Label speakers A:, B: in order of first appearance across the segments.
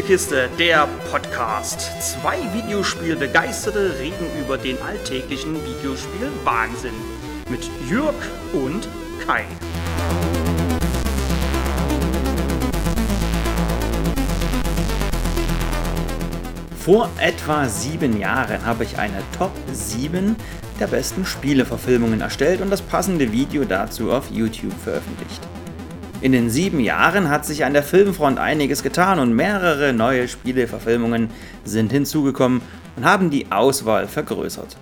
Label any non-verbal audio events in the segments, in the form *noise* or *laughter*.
A: Spielekiste, der Podcast. Zwei Videospielbegeisterte reden über den alltäglichen Videospiel-Wahnsinn. Mit Jürg und Kai. Vor etwa sieben Jahren habe ich eine Top 7 der besten Spieleverfilmungen erstellt und das passende Video dazu auf YouTube veröffentlicht. In den sieben Jahren hat sich an der Filmfront einiges getan und mehrere neue Spieleverfilmungen sind hinzugekommen und haben die Auswahl vergrößert.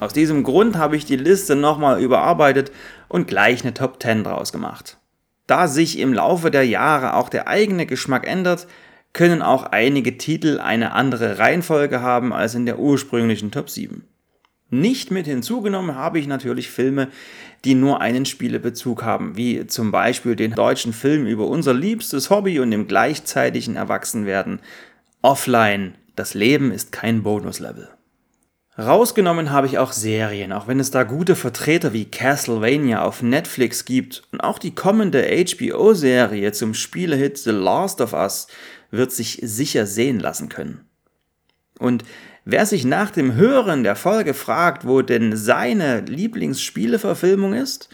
A: Aus diesem Grund habe ich die Liste nochmal überarbeitet und gleich eine Top 10 draus gemacht. Da sich im Laufe der Jahre auch der eigene Geschmack ändert, können auch einige Titel eine andere Reihenfolge haben als in der ursprünglichen Top 7. Nicht mit hinzugenommen habe ich natürlich Filme, die nur einen Spielebezug haben, wie zum Beispiel den deutschen Film über unser liebstes Hobby und dem gleichzeitigen Erwachsenwerden. Offline, das Leben ist kein Bonuslevel. Rausgenommen habe ich auch Serien, auch wenn es da gute Vertreter wie Castlevania auf Netflix gibt und auch die kommende HBO-Serie zum Spielehit The Last of Us wird sich sicher sehen lassen können. Und wer sich nach dem Hören der Folge fragt, wo denn seine Lieblingsspieleverfilmung ist,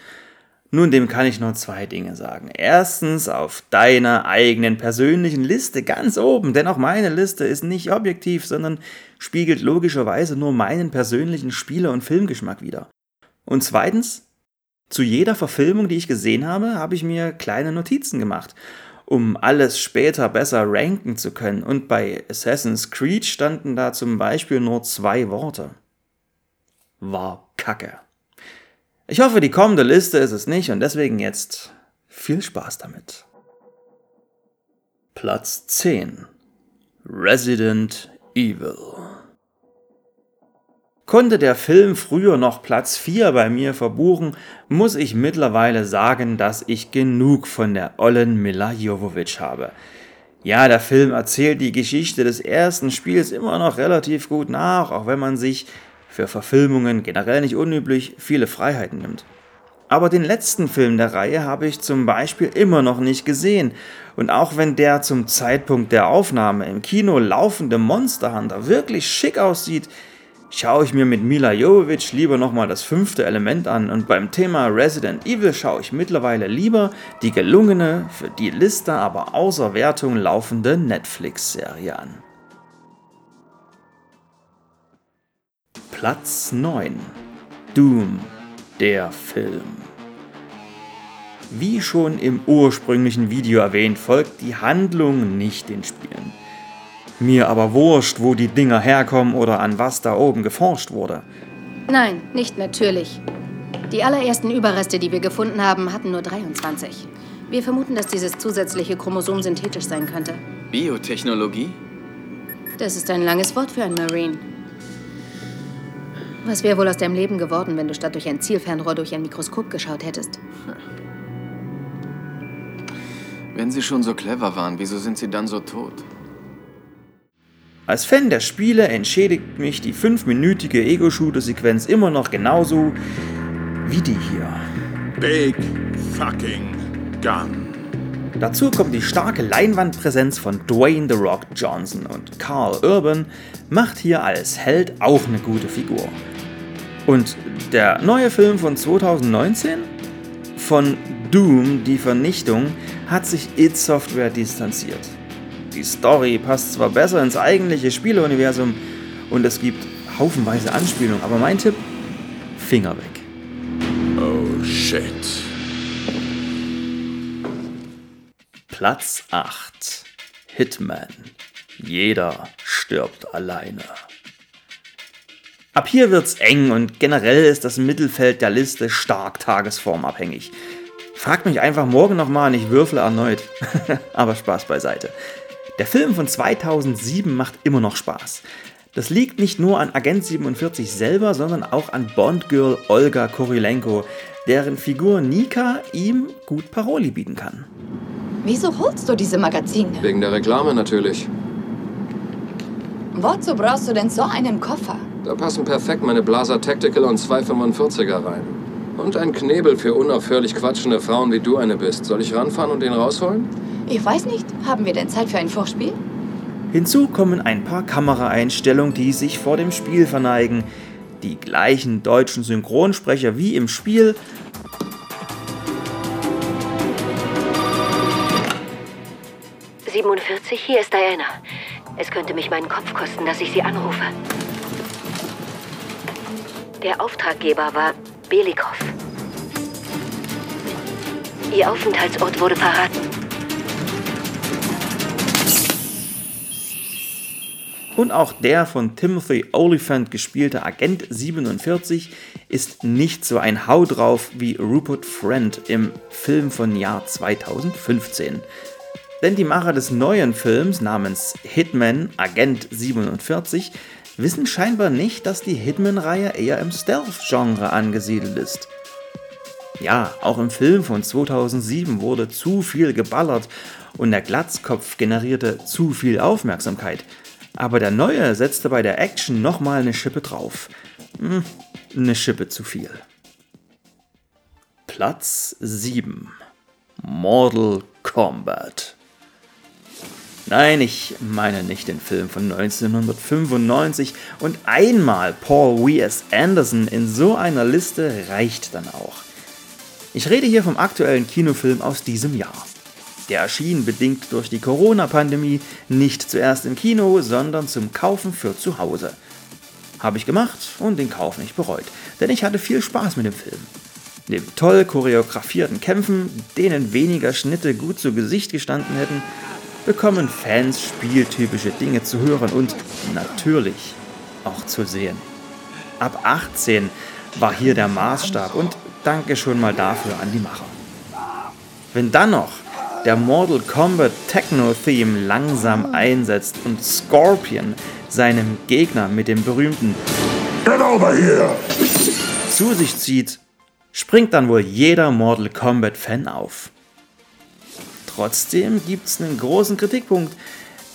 A: nun, dem kann ich nur zwei Dinge sagen. Erstens auf deiner eigenen persönlichen Liste ganz oben, denn auch meine Liste ist nicht objektiv, sondern spiegelt logischerweise nur meinen persönlichen Spiele- und Filmgeschmack wider. Und zweitens, zu jeder Verfilmung, die ich gesehen habe, habe ich mir kleine Notizen gemacht um alles später besser ranken zu können. Und bei Assassin's Creed standen da zum Beispiel nur zwei Worte. War Kacke. Ich hoffe, die kommende Liste ist es nicht und deswegen jetzt viel Spaß damit. Platz 10 Resident Evil Konnte der Film früher noch Platz 4 bei mir verbuchen, muss ich mittlerweile sagen, dass ich genug von der ollen Mila Jovovich habe. Ja, der Film erzählt die Geschichte des ersten Spiels immer noch relativ gut nach, auch wenn man sich für Verfilmungen generell nicht unüblich viele Freiheiten nimmt. Aber den letzten Film der Reihe habe ich zum Beispiel immer noch nicht gesehen. Und auch wenn der zum Zeitpunkt der Aufnahme im Kino laufende Monster Hunter wirklich schick aussieht, schaue ich mir mit Mila Jovovich lieber nochmal das fünfte Element an und beim Thema Resident Evil schaue ich mittlerweile lieber die gelungene, für die Liste aber außer Wertung laufende Netflix-Serie an. Platz 9 Doom, der Film. Wie schon im ursprünglichen Video erwähnt, folgt die Handlung nicht den Spielen. Mir aber wurscht, wo die Dinger herkommen oder an was da oben geforscht wurde.
B: Nein, nicht natürlich. Die allerersten Überreste, die wir gefunden haben, hatten nur 23. Wir vermuten, dass dieses zusätzliche Chromosom synthetisch sein könnte.
C: Biotechnologie?
B: Das ist ein langes Wort für einen Marine. Was wäre wohl aus deinem Leben geworden, wenn du statt durch ein Zielfernrohr durch ein Mikroskop geschaut hättest?
C: Wenn sie schon so clever waren, wieso sind sie dann so tot?
A: Als Fan der Spiele entschädigt mich die fünfminütige Ego-Shooter-Sequenz immer noch genauso wie die hier.
D: Big fucking gun.
A: Dazu kommt die starke Leinwandpräsenz von Dwayne The Rock Johnson und Carl Urban macht hier als Held auch eine gute Figur. Und der neue Film von 2019 von Doom, die Vernichtung, hat sich id Software distanziert. Die Story passt zwar besser ins eigentliche Spieleuniversum und es gibt haufenweise Anspielungen, aber mein Tipp: Finger weg.
D: Oh shit.
A: Platz 8 Hitman. Jeder stirbt alleine. Ab hier wird's eng und generell ist das Mittelfeld der Liste stark tagesformabhängig. Fragt mich einfach morgen nochmal und ich würfle erneut. *laughs* Aber Spaß beiseite. Der Film von 2007 macht immer noch Spaß. Das liegt nicht nur an Agent 47 selber, sondern auch an Bond-Girl Olga Korilenko, deren Figur Nika ihm gut Paroli bieten kann.
E: Wieso holst du diese Magazine?
F: Wegen der Reklame natürlich.
E: Wozu brauchst du denn so einen Koffer?
F: Da passen perfekt meine Blaser Tactical und 245er rein. Und ein Knebel für unaufhörlich quatschende Frauen wie du eine bist. Soll ich ranfahren und den rausholen?
E: Ich weiß nicht. Haben wir denn Zeit für ein Vorspiel?
A: Hinzu kommen ein paar Kameraeinstellungen, die sich vor dem Spiel verneigen, die gleichen deutschen Synchronsprecher wie im Spiel.
G: »47, hier ist Diana. Es könnte mich meinen Kopf kosten, dass ich Sie anrufe.« Der Auftraggeber war Belikow. Ihr Aufenthaltsort wurde verraten.
A: Und auch der von Timothy Oliphant gespielte Agent 47 ist nicht so ein Hau drauf wie Rupert Friend im Film von Jahr 2015. Denn die Macher des neuen Films namens Hitman Agent 47 wissen scheinbar nicht, dass die Hitman-Reihe eher im Stealth-Genre angesiedelt ist. Ja, auch im Film von 2007 wurde zu viel geballert und der Glatzkopf generierte zu viel Aufmerksamkeit. Aber der neue setzte bei der Action nochmal eine Schippe drauf. Hm, eine Schippe zu viel. Platz 7 Mortal Kombat Nein, ich meine nicht den Film von 1995 und einmal Paul W.S. Anderson in so einer Liste reicht dann auch. Ich rede hier vom aktuellen Kinofilm aus diesem Jahr. Der erschien bedingt durch die Corona-Pandemie nicht zuerst im Kino, sondern zum Kaufen für zu Hause. Habe ich gemacht und den Kauf nicht bereut, denn ich hatte viel Spaß mit dem Film. Neben toll choreografierten Kämpfen, denen weniger Schnitte gut zu Gesicht gestanden hätten, bekommen Fans spieltypische Dinge zu hören und natürlich auch zu sehen. Ab 18 war hier der Maßstab und danke schon mal dafür an die Macher. Wenn dann noch der Mortal Kombat Techno-Theme langsam einsetzt und Scorpion seinem Gegner mit dem berühmten
D: Get over here!
A: zu sich zieht, springt dann wohl jeder Mortal Kombat-Fan auf. Trotzdem gibt es einen großen Kritikpunkt,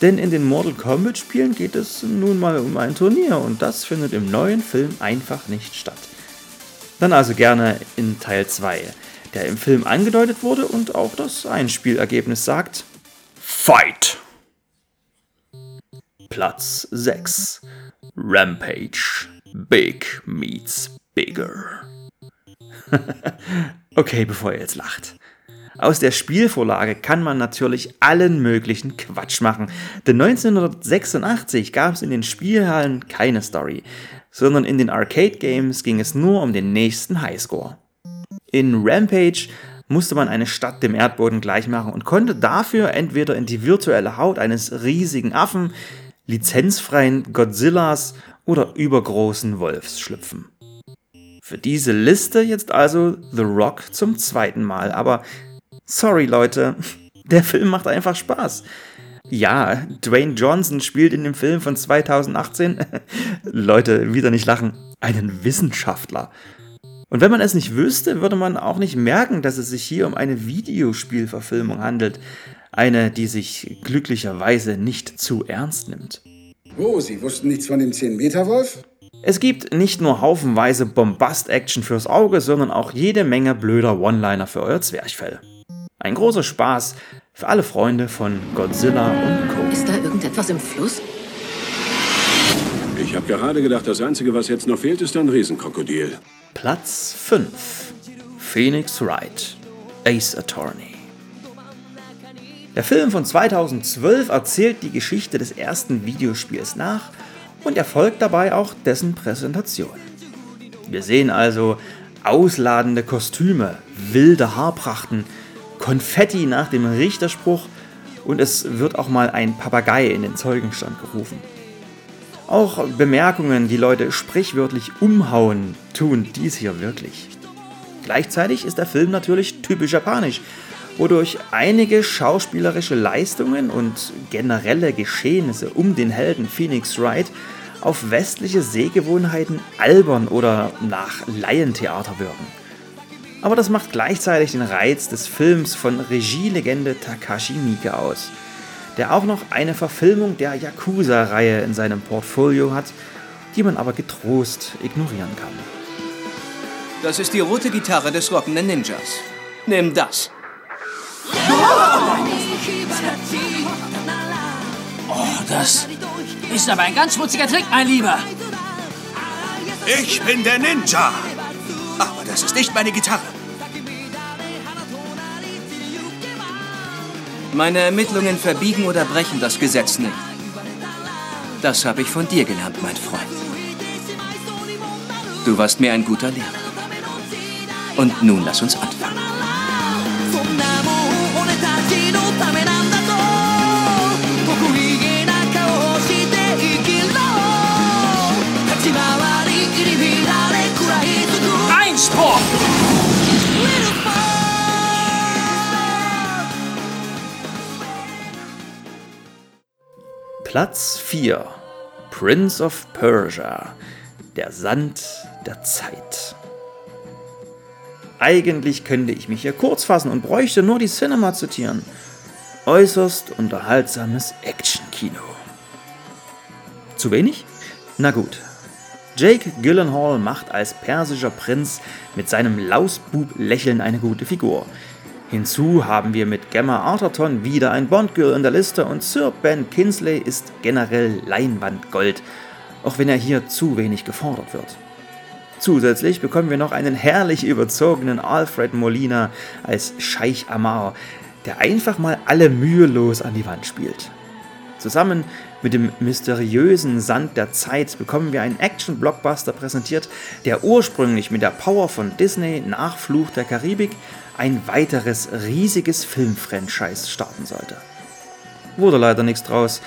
A: denn in den Mortal Kombat Spielen geht es nun mal um ein Turnier und das findet im neuen Film einfach nicht statt. Dann also gerne in Teil 2 der im Film angedeutet wurde und auch das Einspielergebnis sagt Fight! Platz 6 Rampage Big meets Bigger. *laughs* okay, bevor ihr jetzt lacht. Aus der Spielvorlage kann man natürlich allen möglichen Quatsch machen. Denn 1986 gab es in den Spielhallen keine Story, sondern in den Arcade Games ging es nur um den nächsten Highscore. In Rampage musste man eine Stadt dem Erdboden gleichmachen und konnte dafür entweder in die virtuelle Haut eines riesigen Affen, lizenzfreien Godzillas oder übergroßen Wolfs schlüpfen. Für diese Liste jetzt also The Rock zum zweiten Mal, aber sorry Leute, *laughs* der Film macht einfach Spaß. Ja, Dwayne Johnson spielt in dem Film von 2018, *laughs* Leute, wieder nicht lachen, einen Wissenschaftler. Und wenn man es nicht wüsste, würde man auch nicht merken, dass es sich hier um eine Videospielverfilmung handelt. Eine, die sich glücklicherweise nicht zu ernst nimmt.
H: Oh, Sie wussten nichts von dem 10-Meter-Wolf?
A: Es gibt nicht nur haufenweise Bombast-Action fürs Auge, sondern auch jede Menge blöder One-Liner für euer Zwerchfell. Ein großer Spaß für alle Freunde von Godzilla und Co.
B: Ist da irgendetwas im Fluss?
I: Ich habe gerade gedacht, das Einzige, was jetzt noch fehlt, ist ein Riesenkrokodil.
A: Platz 5 Phoenix Wright Ace Attorney Der Film von 2012 erzählt die Geschichte des ersten Videospiels nach und erfolgt dabei auch dessen Präsentation. Wir sehen also ausladende Kostüme, wilde Haarprachten, Konfetti nach dem Richterspruch und es wird auch mal ein Papagei in den Zeugenstand gerufen. Auch Bemerkungen, die Leute sprichwörtlich umhauen, tun dies hier wirklich. Gleichzeitig ist der Film natürlich typisch japanisch, wodurch einige schauspielerische Leistungen und generelle Geschehnisse um den Helden Phoenix Wright auf westliche Sehgewohnheiten albern oder nach Laientheater wirken. Aber das macht gleichzeitig den Reiz des Films von Regielegende Takashi Miike aus – der auch noch eine Verfilmung der Yakuza-Reihe in seinem Portfolio hat, die man aber getrost ignorieren kann.
J: Das ist die rote Gitarre des rockenden Ninjas. Nimm das. Oh,
K: Das ist aber ein ganz schmutziger Trick, mein Lieber.
L: Ich bin der Ninja. Aber das ist nicht meine Gitarre.
J: Meine Ermittlungen verbiegen oder brechen das Gesetz nicht. Das habe ich von dir gelernt, mein Freund. Du warst mir ein guter Lehrer. Und nun lass uns anfangen.
A: Platz 4. Prince of Persia. Der Sand der Zeit. Eigentlich könnte ich mich hier kurz fassen und bräuchte nur die Cinema zitieren. Äußerst unterhaltsames Actionkino. Zu wenig? Na gut. Jake Gyllenhaal macht als persischer Prinz mit seinem Lausbub-Lächeln eine gute Figur. Hinzu haben wir mit Gemma Arterton wieder ein Bond-Girl in der Liste und Sir Ben Kinsley ist generell Leinwandgold, auch wenn er hier zu wenig gefordert wird. Zusätzlich bekommen wir noch einen herrlich überzogenen Alfred Molina als Scheich Amar, der einfach mal alle mühelos an die Wand spielt. Zusammen mit dem mysteriösen Sand der Zeit bekommen wir einen Action-Blockbuster präsentiert, der ursprünglich mit der Power von Disney nach Fluch der Karibik ein weiteres riesiges Filmfranchise starten sollte. Wurde leider nichts draus,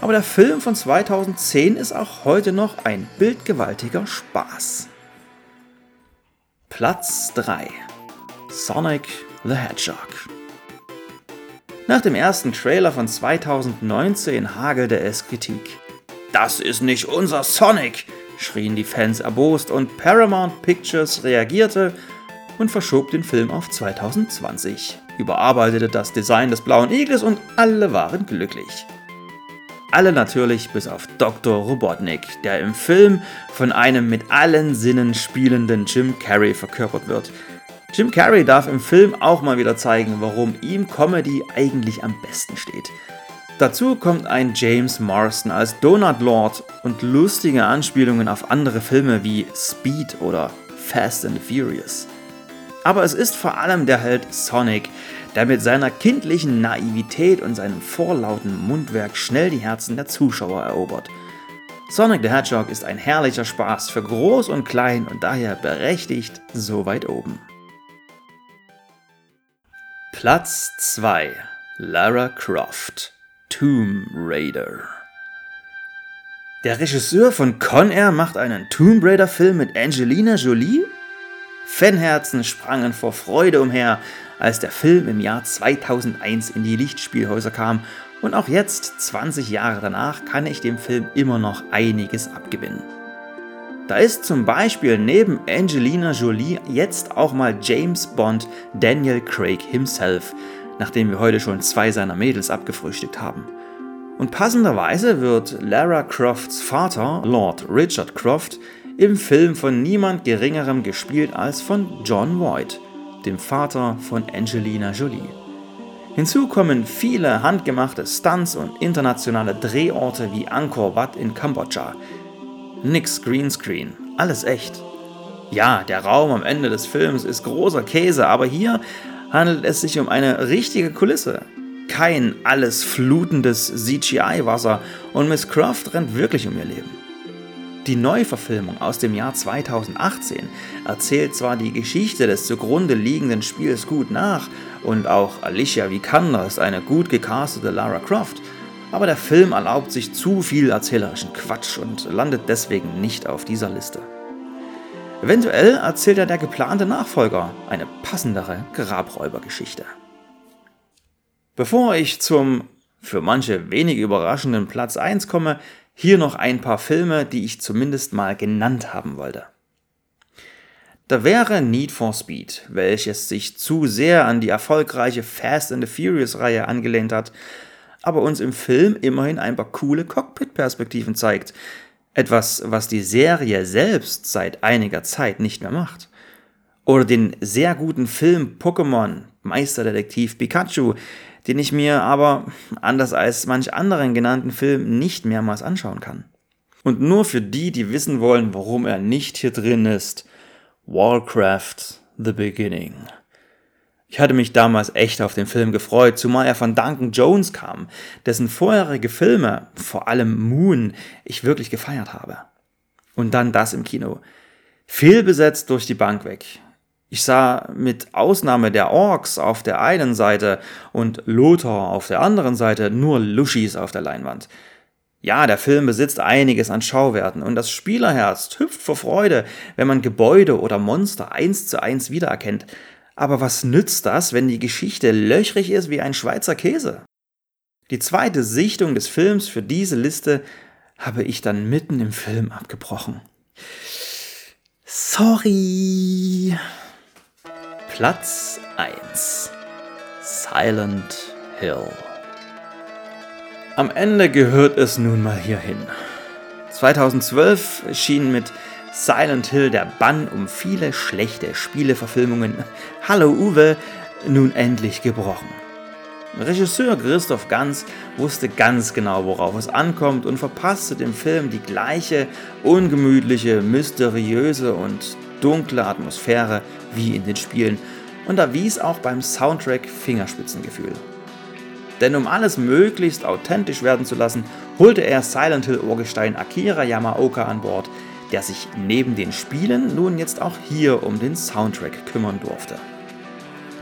A: aber der Film von 2010 ist auch heute noch ein bildgewaltiger Spaß. Platz 3 Sonic the Hedgehog Nach dem ersten Trailer von 2019 hagelte es Kritik. Das ist nicht unser Sonic, schrien die Fans erbost und Paramount Pictures reagierte und verschob den Film auf 2020, überarbeitete das Design des blauen Igels und alle waren glücklich. Alle natürlich bis auf Dr. Robotnik, der im Film von einem mit allen Sinnen spielenden Jim Carrey verkörpert wird. Jim Carrey darf im Film auch mal wieder zeigen, warum ihm Comedy eigentlich am besten steht. Dazu kommt ein James Marston als Donut Lord und lustige Anspielungen auf andere Filme wie Speed oder Fast and Furious. Aber es ist vor allem der Held Sonic, der mit seiner kindlichen Naivität und seinem vorlauten Mundwerk schnell die Herzen der Zuschauer erobert. Sonic the Hedgehog ist ein herrlicher Spaß für Groß und Klein und daher berechtigt so weit oben. Platz 2 Lara Croft Tomb Raider Der Regisseur von Con Air macht einen Tomb Raider Film mit Angelina Jolie? Fanherzen sprangen vor Freude umher, als der Film im Jahr 2001 in die Lichtspielhäuser kam und auch jetzt, 20 Jahre danach, kann ich dem Film immer noch einiges abgewinnen. Da ist zum Beispiel neben Angelina Jolie jetzt auch mal James Bond Daniel Craig himself, nachdem wir heute schon zwei seiner Mädels abgefrühstückt haben. Und passenderweise wird Lara Crofts Vater, Lord Richard Croft, im Film von niemand Geringerem gespielt als von John Voight, dem Vater von Angelina Jolie. Hinzu kommen viele handgemachte Stunts und internationale Drehorte wie Angkor Wat in Kambodscha. Nix Greenscreen, alles echt. Ja, der Raum am Ende des Films ist großer Käse, aber hier handelt es sich um eine richtige Kulisse. Kein alles flutendes CGI-Wasser und Miss Croft rennt wirklich um ihr Leben. Die Neuverfilmung aus dem Jahr 2018 erzählt zwar die Geschichte des zugrunde liegenden Spiels gut nach und auch Alicia Vikander ist eine gut gecastete Lara Croft, aber der Film erlaubt sich zu viel erzählerischen Quatsch und landet deswegen nicht auf dieser Liste. Eventuell erzählt er der geplante Nachfolger eine passendere Grabräubergeschichte. Bevor ich zum für manche wenig überraschenden Platz 1 komme, hier noch ein paar Filme, die ich zumindest mal genannt haben wollte. Da wäre Need for Speed, welches sich zu sehr an die erfolgreiche Fast and the Furious Reihe angelehnt hat, aber uns im Film immerhin ein paar coole Cockpit-Perspektiven zeigt. Etwas, was die Serie selbst seit einiger Zeit nicht mehr macht. Oder den sehr guten Film Pokémon Meisterdetektiv Pikachu, den ich mir aber, anders als manch anderen genannten Film, nicht mehrmals anschauen kann. Und nur für die, die wissen wollen, warum er nicht hier drin ist, Warcraft The Beginning. Ich hatte mich damals echt auf den Film gefreut, zumal er von Duncan Jones kam, dessen vorherige Filme, vor allem Moon, ich wirklich gefeiert habe. Und dann das im Kino. Fehlbesetzt durch die Bank weg. Ich sah mit Ausnahme der Orks auf der einen Seite und Lothar auf der anderen Seite nur Lushis auf der Leinwand. Ja, der Film besitzt einiges an Schauwerten und das Spielerherz hüpft vor Freude, wenn man Gebäude oder Monster eins zu eins wiedererkennt. Aber was nützt das, wenn die Geschichte löchrig ist wie ein Schweizer Käse? Die zweite Sichtung des Films für diese Liste habe ich dann mitten im Film abgebrochen. Sorry. Platz 1. Silent Hill. Am Ende gehört es nun mal hierhin. 2012 erschien mit Silent Hill der Bann um viele schlechte Spieleverfilmungen Hallo Uwe nun endlich gebrochen. Regisseur Christoph Ganz wusste ganz genau, worauf es ankommt und verpasste dem Film die gleiche ungemütliche, mysteriöse und dunkle Atmosphäre wie in den Spielen und erwies auch beim Soundtrack Fingerspitzengefühl. Denn um alles möglichst authentisch werden zu lassen, holte er Silent Hill Urgestein Akira Yamaoka an Bord, der sich neben den Spielen nun jetzt auch hier um den Soundtrack kümmern durfte.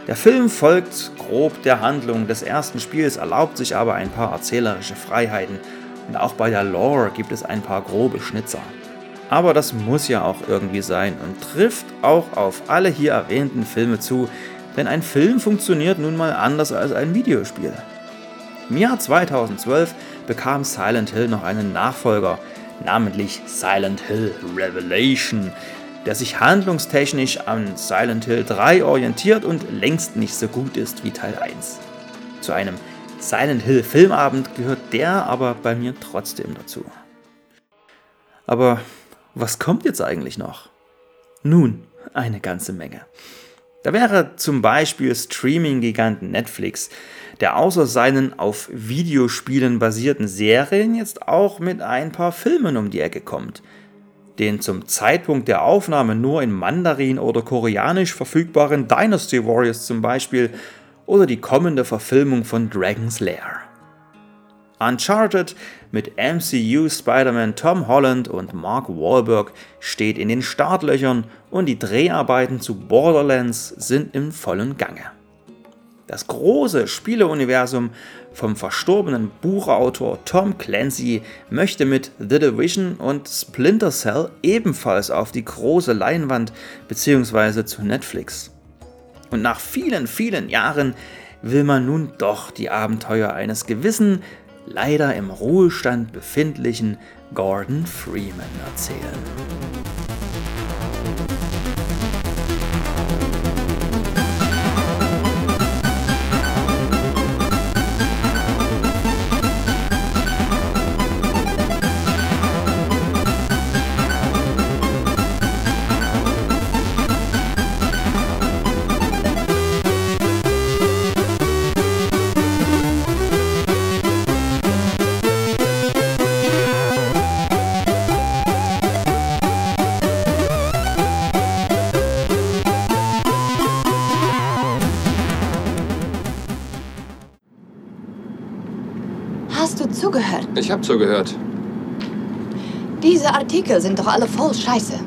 A: Der Film folgt grob der Handlung des ersten Spiels, erlaubt sich aber ein paar erzählerische Freiheiten und auch bei der Lore gibt es ein paar grobe Schnitzer. Aber das muss ja auch irgendwie sein und trifft auch auf alle hier erwähnten Filme zu, denn ein Film funktioniert nun mal anders als ein Videospiel. Im Jahr 2012 bekam Silent Hill noch einen Nachfolger, namentlich Silent Hill Revelation, der sich handlungstechnisch an Silent Hill 3 orientiert und längst nicht so gut ist wie Teil 1. Zu einem Silent Hill Filmabend gehört der aber bei mir trotzdem dazu. Aber was kommt jetzt eigentlich noch? Nun, eine ganze Menge. Da wäre zum Beispiel Streaming-Giganten Netflix, der außer seinen auf Videospielen basierten Serien jetzt auch mit ein paar Filmen um die Ecke kommt. Den zum Zeitpunkt der Aufnahme nur in Mandarin oder Koreanisch verfügbaren Dynasty Warriors zum Beispiel oder die kommende Verfilmung von Dragon's Lair. Uncharted mit MCU Spider-Man Tom Holland und Mark Wahlberg steht in den Startlöchern und die Dreharbeiten zu Borderlands sind im vollen Gange. Das große Spieleuniversum vom verstorbenen Buchautor Tom Clancy möchte mit The Division und Splinter Cell ebenfalls auf die große Leinwand bzw. zu Netflix. Und nach vielen, vielen Jahren will man nun doch die Abenteuer eines gewissen leider im Ruhestand befindlichen Gordon Freeman erzählen.
F: Ich habe zugehört.
E: Diese Artikel sind doch alle voll Scheiße.